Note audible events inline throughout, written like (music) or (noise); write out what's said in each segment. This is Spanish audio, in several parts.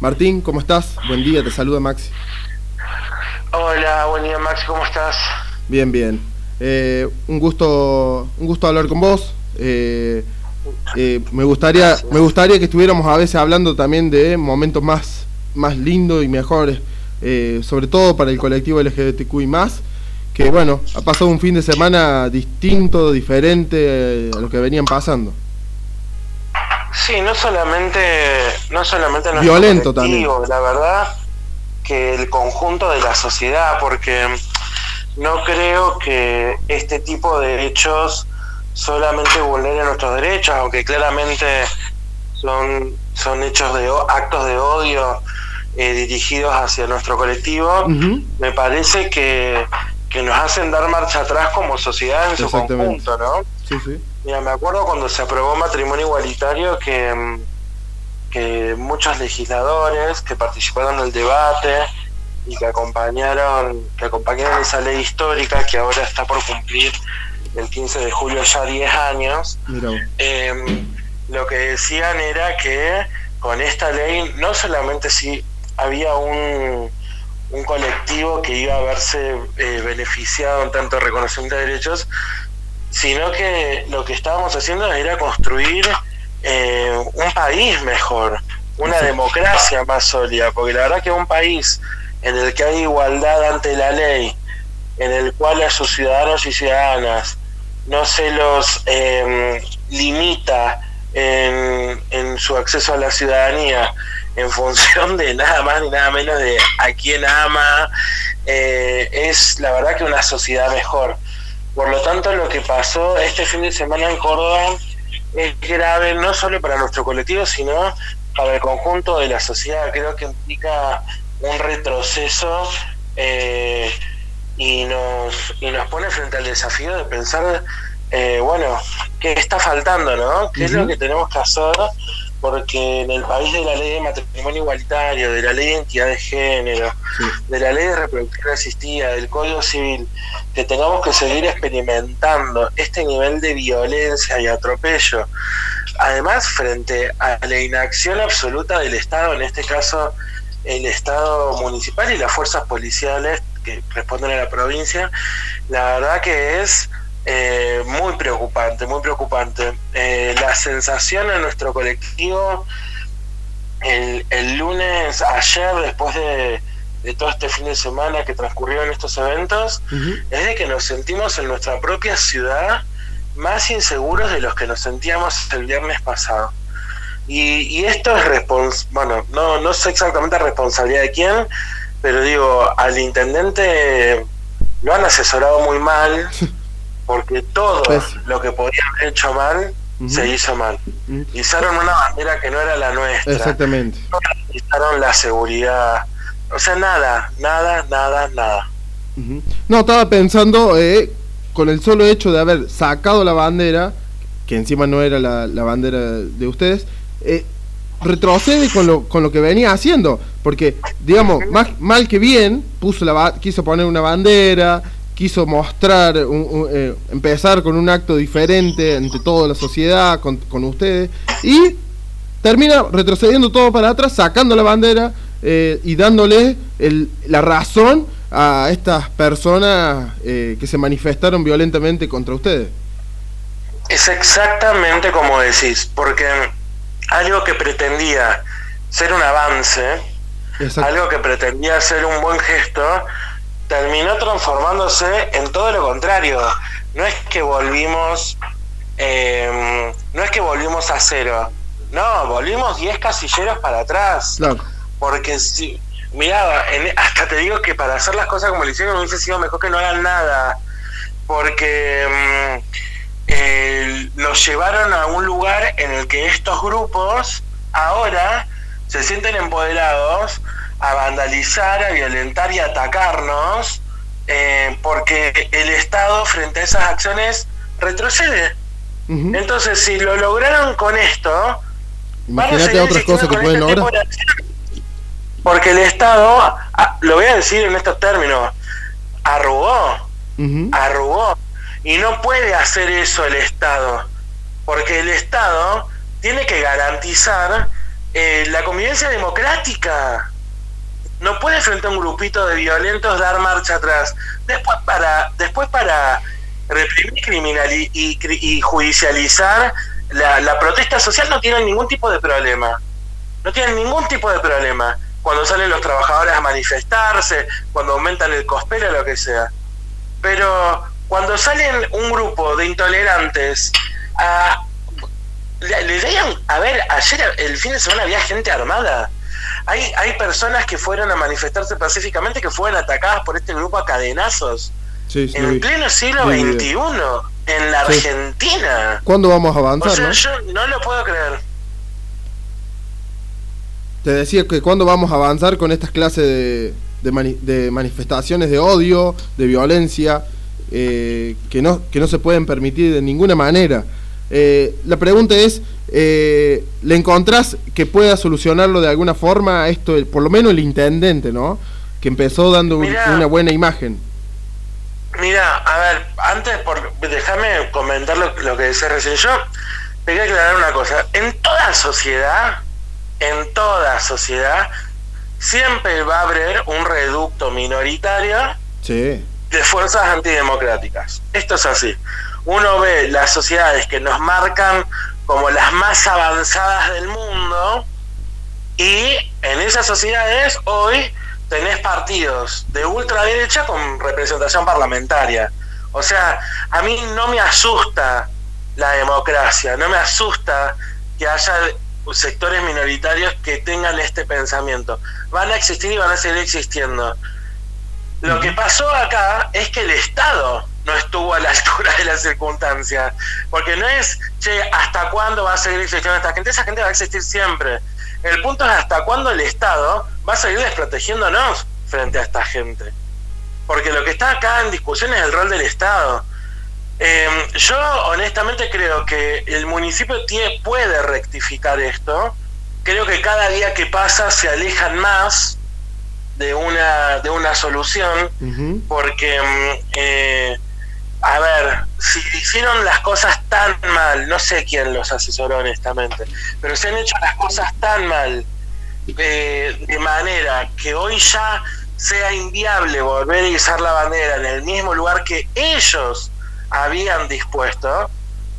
Martín, ¿cómo estás? Buen día, te saluda Maxi. Hola, buen día Maxi, ¿cómo estás? Bien, bien. Eh, un gusto, un gusto hablar con vos. Eh, eh, me gustaría, me gustaría que estuviéramos a veces hablando también de momentos más, más lindos y mejores, sobre todo para el colectivo LGBTQI más, que bueno, ha pasado un fin de semana distinto, diferente a lo que venían pasando. Sí, no solamente, no solamente violento también. La verdad que el conjunto de la sociedad, porque no creo que este tipo de hechos solamente vulneren nuestros derechos, aunque claramente son, son hechos de actos de odio eh, dirigidos hacia nuestro colectivo, me parece que, que nos hacen dar marcha atrás como sociedad en su conjunto, ¿no? Sí, sí. Mira, me acuerdo cuando se aprobó matrimonio igualitario que, que muchos legisladores que participaron del debate y que acompañaron, que acompañaron esa ley histórica que ahora está por cumplir el 15 de julio ya 10 años, eh, lo que decían era que con esta ley no solamente si había un, un colectivo que iba a verse eh, beneficiado en tanto reconocimiento de derechos, sino que lo que estábamos haciendo era construir eh, un país mejor, una democracia más sólida, porque la verdad que un país en el que hay igualdad ante la ley, en el cual a sus ciudadanos y ciudadanas no se los em, limita en, en, su acceso a la ciudadanía en función de nada más ni nada menos de a quién ama, eh, es la verdad que una sociedad mejor. Por lo tanto, lo que pasó este fin de semana en Córdoba es grave no solo para nuestro colectivo, sino para el conjunto de la sociedad. Creo que implica un retroceso eh, y, nos, y nos pone frente al desafío de pensar, eh, bueno, ¿qué está faltando, no? ¿Qué es lo que tenemos que hacer? Porque en el país de la ley de matrimonio igualitario, de la ley de identidad de género, de la ley de reproducción asistida, del Código Civil, que tengamos que seguir experimentando este nivel de violencia y atropello, además frente a la inacción absoluta del Estado, en este caso el Estado municipal y las fuerzas policiales que responden a la provincia, la verdad que es eh, muy preocupante, muy preocupante. Eh, la sensación en nuestro colectivo el, el lunes, ayer, después de, todo este fin de semana que transcurrió en estos eventos, es de que nos sentimos en nuestra propia ciudad más inseguros de los que nos sentíamos el viernes pasado. Y, esto es respons bueno, no, no sé exactamente responsabilidad de quién, pero digo, al intendente lo han asesorado muy mal, (laughs) porque todo pues lo que podían haber hecho mal, se hizo mal. Hicieron una bandera que no era la nuestra. Exactamente. Hicieron la seguridad. O sea, nada, nada, nada, nada. No, estaba pensando, eh, con el solo hecho de haber sacado la bandera, que encima no era la, la bandera de ustedes, eh, retrocede con lo, con lo que venía haciendo. Porque, digamos, más, mal que bien, puso la, quiso poner una bandera, quiso mostrar, eh, empezar con un acto diferente ante toda la sociedad, con, con, ustedes, y termina retrocediendo todo para atrás, sacando la bandera eh, y dándole el, la razón a estas personas que se manifestaron violentamente contra ustedes. Es exactamente como decís, porque algo que pretendía ser un avance, algo que pretendía ser un buen gesto, terminó transformándose en todo lo contrario. No es que volvimos, em, no es que volvimos a cero, no, volvimos 10 casilleros para atrás. Porque si, mira, (laughs) hasta te digo que para hacer las cosas como le hicieron hubiese sido mejor que no hagan nada. Porque em, nos llevaron a un lugar en el que estos grupos ahora se sienten empoderados a vandalizar, a violentar y atacarnos, eh, porque el Estado frente a esas acciones retrocede. Entonces, si lo lograron con esto, imagínate otras cosas que pueden este lograr. Porque el Estado, ah, lo voy a decir en estos términos, arrugó, arrugó y no puede hacer eso el Estado, porque el Estado tiene que garantizar eh, la convivencia democrática. No puede frente a un grupito de violentos dar marcha atrás. Después para, después para reprimir criminal y, y, judicializar la, protesta social no tienen ningún tipo de problema. No tienen ningún tipo de problema. Cuando salen los trabajadores a manifestarse, cuando aumentan el cospero, lo que sea. Pero cuando salen un grupo de intolerantes a le, digan, a ver, ayer el fin de semana había gente armada. Hay, hay personas que fueron a manifestarse pacíficamente que fueron atacadas por este grupo a cadenazos. en el pleno siglo XXI, en la Argentina. ¿Cuándo vamos a avanzar? O sea, yo no lo puedo creer. Te decía que cuándo vamos a avanzar con estas clases de, de, manifestaciones de odio, de violencia, eh, que, no, que no se pueden permitir de ninguna manera. Eh, la pregunta es, eh, ¿le encontrás que pueda solucionarlo de alguna forma esto, por lo menos el intendente, ¿no? Que empezó dando una buena imagen. Mira, a ver, antes, por, déjame comentar lo, que decía recién. Yo te que aclarar una cosa. En toda sociedad, en toda sociedad, siempre va a haber un reducto minoritario de fuerzas antidemocráticas. Esto es así uno ve las sociedades que nos marcan como las más avanzadas del mundo y en esas sociedades hoy tenés partidos de ultraderecha con representación parlamentaria. O sea, a mí no me asusta la democracia, no me asusta que haya sectores minoritarios que tengan este pensamiento. Van a existir y van a seguir existiendo. Lo que pasó acá es que el Estado no estuvo a la (laughs) altura de las circunstancias. Porque no es, che, ¿hasta cuándo va a seguir existiendo esta gente? Esa gente va a existir siempre. El punto es hasta cuándo el Estado va a seguir desprotegiéndonos frente a esta gente. Porque lo que está acá en discusión es el rol del Estado. Em, yo honestamente creo que el municipio tiene, puede rectificar esto. Creo que cada día que pasa se alejan más de una, de una solución, porque em, eh, a ver, si hicieron las cosas tan mal, no sé quién los asesoró honestamente, pero se han hecho las cosas tan mal eh, de manera que hoy ya sea inviable volver a izar la bandera en el mismo lugar que ellos habían dispuesto,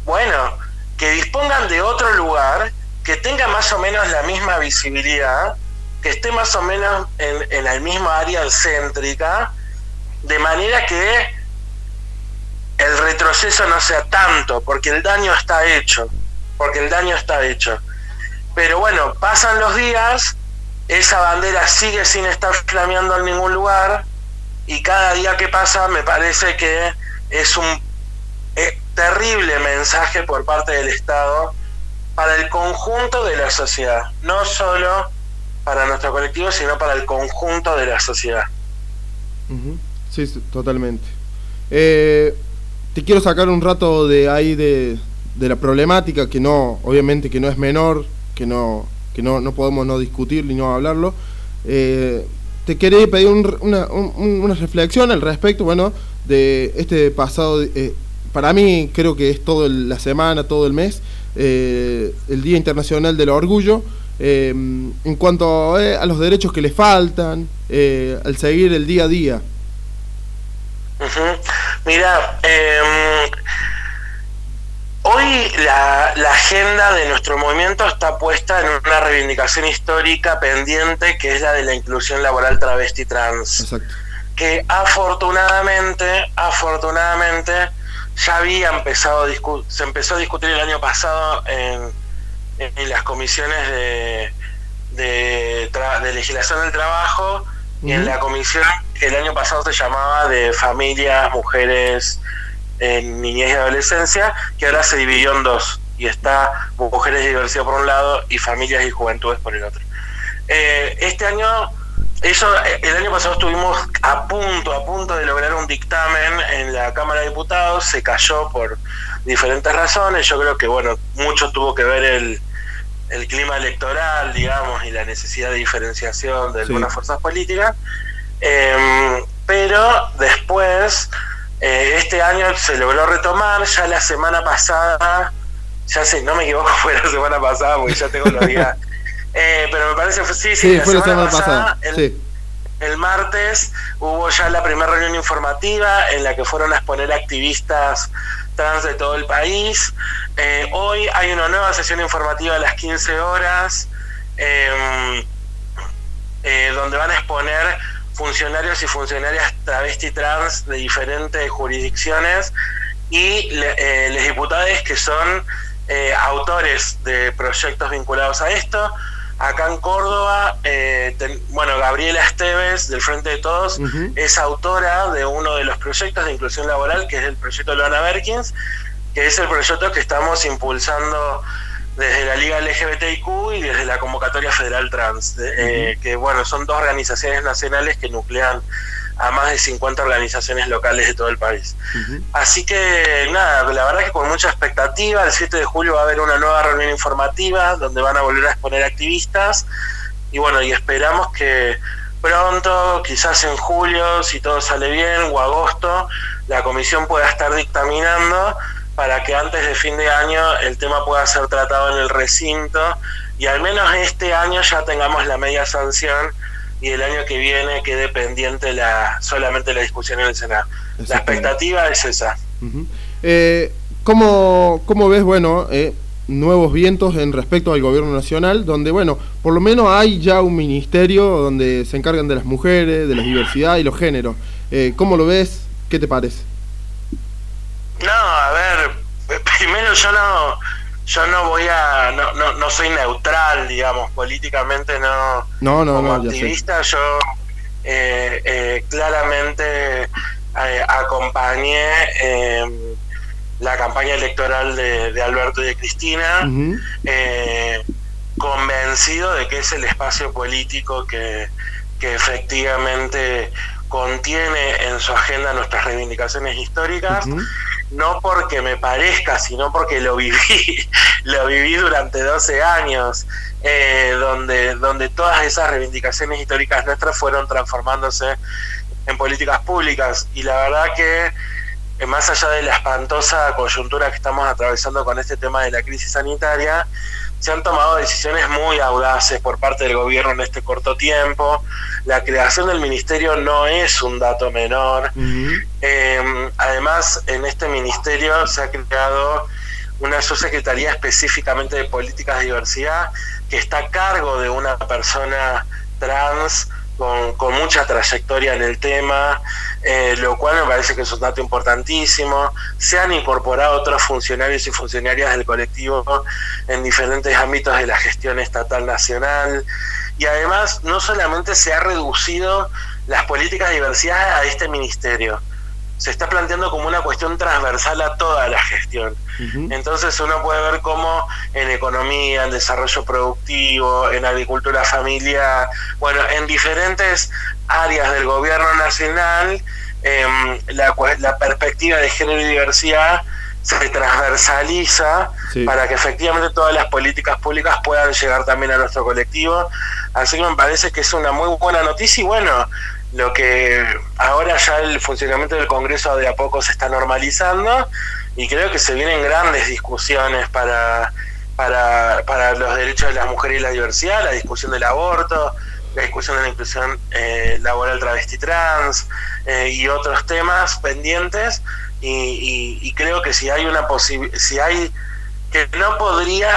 bueno, que dispongan de otro lugar que tenga más o menos la misma visibilidad, que esté más o menos en, en la área céntrica, de manera que el retroceso no sea tanto, porque el daño está hecho, porque el daño está hecho. Pero bueno, pasan los días, esa bandera sigue sin estar flameando en ningún lugar, y cada día que pasa me parece que es un terrible mensaje por parte del Estado para el conjunto de la sociedad, no solo para nuestro colectivo, sino para el conjunto de la sociedad. Sí, totalmente. Eh, te quiero sacar un rato de ahí de, la problemática, que no, obviamente que no es menor, que no, que no, no podemos no discutir ni no hablarlo. Eh, te quería pedir una, una, reflexión al respecto, bueno, de este pasado, eh, para mí creo que es toda la semana, todo el mes, eh, el Día Internacional del Orgullo, en cuanto a los derechos que le faltan, al seguir el día a día. Mira, em, hoy la, agenda de nuestro movimiento está puesta en una reivindicación histórica pendiente que es la de la inclusión laboral travesti trans. Que afortunadamente, afortunadamente, ya había empezado a se empezó a discutir el año pasado en, las comisiones de, de, de legislación del trabajo y en la comisión el año pasado se llamaba de familias, mujeres, en niñez y adolescencia, que ahora se dividió en dos. Y está mujeres y diversidad por un lado y familias y juventudes por el otro. Eh, este año, eso, el año pasado estuvimos a punto, a punto de lograr un dictamen en la Cámara de Diputados, se cayó por diferentes razones. Yo creo que, bueno, mucho tuvo que ver el, el clima electoral, digamos, y la necesidad de diferenciación de algunas fuerzas políticas. Em, pero después, eh, este año se logró retomar, ya la semana pasada, ya sé, no me equivoco, (laughs) fue la semana pasada, porque ya tengo los días, (laughs) Eh, pero me parece que sí, sí, la fue semana la semana pasada. el, sí. el, martes hubo ya la primera reunión informativa en la que fueron a exponer activistas trans de todo el país. Eh, hoy hay una nueva sesión informativa a las 15 horas em, eh, donde van a exponer funcionarios y funcionarias travesti trans de diferentes jurisdicciones y eh, los diputados que son eh, autores de proyectos vinculados a esto. Acá en Córdoba, eh, bueno, Gabriela Esteves, del Frente de Todos, es autora de uno de los proyectos de inclusión laboral, que es el proyecto Loana Berkins, que es el proyecto que estamos impulsando desde la Liga LGBTIQ y desde la Convocatoria Federal Trans, que bueno, son dos organizaciones nacionales que nuclean a más de 50 organizaciones locales de todo el país. Así que nada, la verdad que con mucha expectativa, el 7 de julio va a haber una nueva reunión informativa donde van a volver a exponer activistas y bueno, y esperamos que pronto, quizás en julio, si todo sale bien, o agosto, la comisión pueda estar dictaminando para que antes de fin de año el tema pueda ser tratado en el recinto y al menos este año ya tengamos la media sanción y el año que viene quede pendiente la solamente la discusión en el Senado. La expectativa es esa. eh, ¿cómo, ves, bueno, eh, nuevos vientos en respecto al gobierno nacional, donde, bueno, por lo menos hay ya un ministerio donde se encargan de las mujeres, de la diversidad y los géneros? Eh, ¿Cómo lo ves? ¿Qué te parece? No, a ver, primero yo no yo no voy a, no, no, no soy neutral, digamos, políticamente no. No, no, como no, activista yo eh, eh, claramente eh, acompañé em, la campaña electoral de, Alberto y de Cristina, convencido de que es el espacio político que, que efectivamente contiene en su agenda nuestras reivindicaciones históricas no porque me parezca, sino porque lo viví, (laughs) lo viví durante 12 años, eh, donde, donde todas esas reivindicaciones históricas nuestras fueron transformándose en políticas públicas. Y la verdad que, eh, más allá de la espantosa coyuntura que estamos atravesando con este tema de la crisis sanitaria, se han tomado decisiones muy audaces por parte del gobierno en este corto tiempo. La creación del ministerio no es un dato menor. Em, además, en este ministerio se ha creado una subsecretaría específicamente de políticas de diversidad que está a cargo de una persona trans con, mucha trayectoria en el tema, eh, lo cual me parece que es un dato importantísimo. Se han incorporado otros funcionarios y funcionarias del colectivo en diferentes ámbitos de la gestión estatal nacional. Y además, no solamente se ha reducido las políticas de diversidad a este ministerio, se está planteando como una cuestión transversal a toda la gestión. Entonces uno puede ver cómo en economía, en desarrollo productivo, en agricultura familiar, bueno, en diferentes áreas del gobierno nacional, em, la, la perspectiva de género y diversidad se transversaliza para que efectivamente todas las políticas públicas puedan llegar también a nuestro colectivo. Así que me parece que es una muy buena noticia y bueno, lo que ahora ya el funcionamiento del Congreso de a poco se está normalizando y creo que se vienen grandes discusiones para, para, para los derechos de las mujeres y la diversidad, la discusión del aborto, la discusión de la inclusión eh, laboral travesti trans eh, y otros temas pendientes y, creo que si hay una posibilidad, si hay que no podría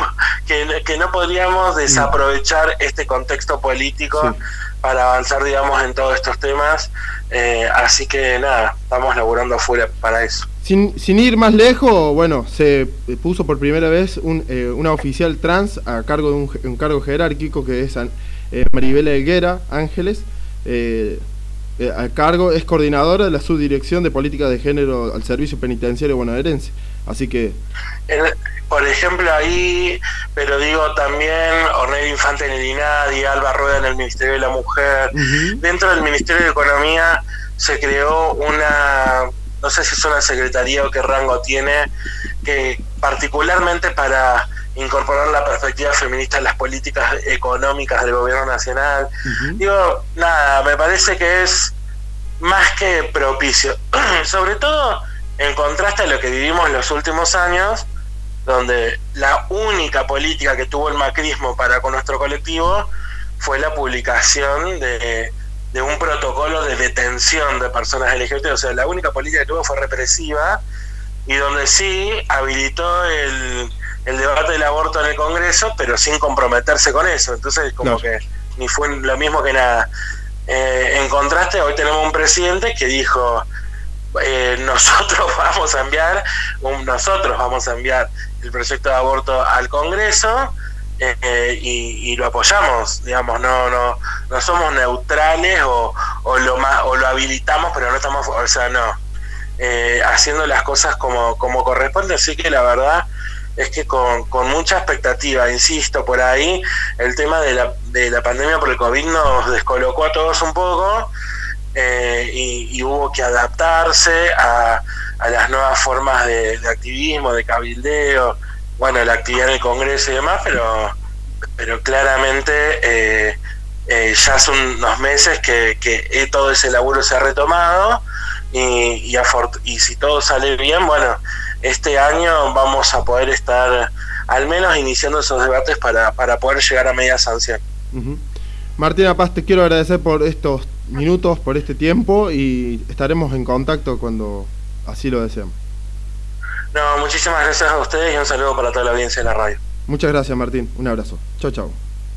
(laughs) que, que, no podríamos mm. desaprovechar este contexto político para avanzar, digamos, en todos estos temas. Eh, así que nada, estamos laburando afuera para eso. Sin, sin ir más lejos, bueno, se puso por primera vez un, eh, una oficial trans a cargo de un, cargo jerárquico que es eh, Maribela Helguera Ángeles. a cargo es coordinadora de la subdirección de política de género al servicio penitenciario bonaerense. Así que por ejemplo, ahí, pero digo también Ornel Infante en el INADI, Alba Rueda en el Ministerio de la Mujer. Dentro del Ministerio de Economía se creó una, no sé si es una secretaría o qué rango tiene, que particularmente para incorporar la perspectiva feminista en las políticas económicas del gobierno nacional. Digo, nada, me parece que es más que propicio, (clears throat) sobre todo en contraste a lo que vivimos en los últimos años, donde la única política que tuvo el macrismo para con nuestro colectivo fue la publicación de, un protocolo de detención de personas LGBT. O sea, la única política que tuvo fue represiva y donde sí habilitó el, debate del aborto en el Congreso, pero sin comprometerse con eso. Entonces, como que ni fue lo mismo que nada. Eh, en contraste, hoy tenemos un presidente que dijo, eh, nosotros (laughs) vamos a enviar, nosotros vamos a enviar el proyecto de aborto al Congreso eh, y, lo apoyamos, digamos, no, no, no somos neutrales o, o lo más, o lo habilitamos, pero no estamos, o sea, no, haciendo las cosas como, como corresponde, así que la verdad es que con, con mucha expectativa, insisto, por ahí el tema de la, de la pandemia por el COVID nos descolocó a todos un poco eh, y, hubo que adaptarse a, a las nuevas formas de, activismo, de cabildeo, bueno, la actividad en el Congreso y demás, pero, pero claramente eh, eh, ya hace unos meses que, que todo ese laburo se ha retomado y, y, y si todo sale bien, bueno, este año vamos a poder estar al menos iniciando esos debates para, para poder llegar a media sanción. Martina Paz, te quiero agradecer por estos minutos, por este tiempo y estaremos en contacto cuando así lo deseemos. No, muchísimas gracias a ustedes y un saludo para toda la audiencia de la radio. Muchas gracias Martín, un abrazo. Chao, chao.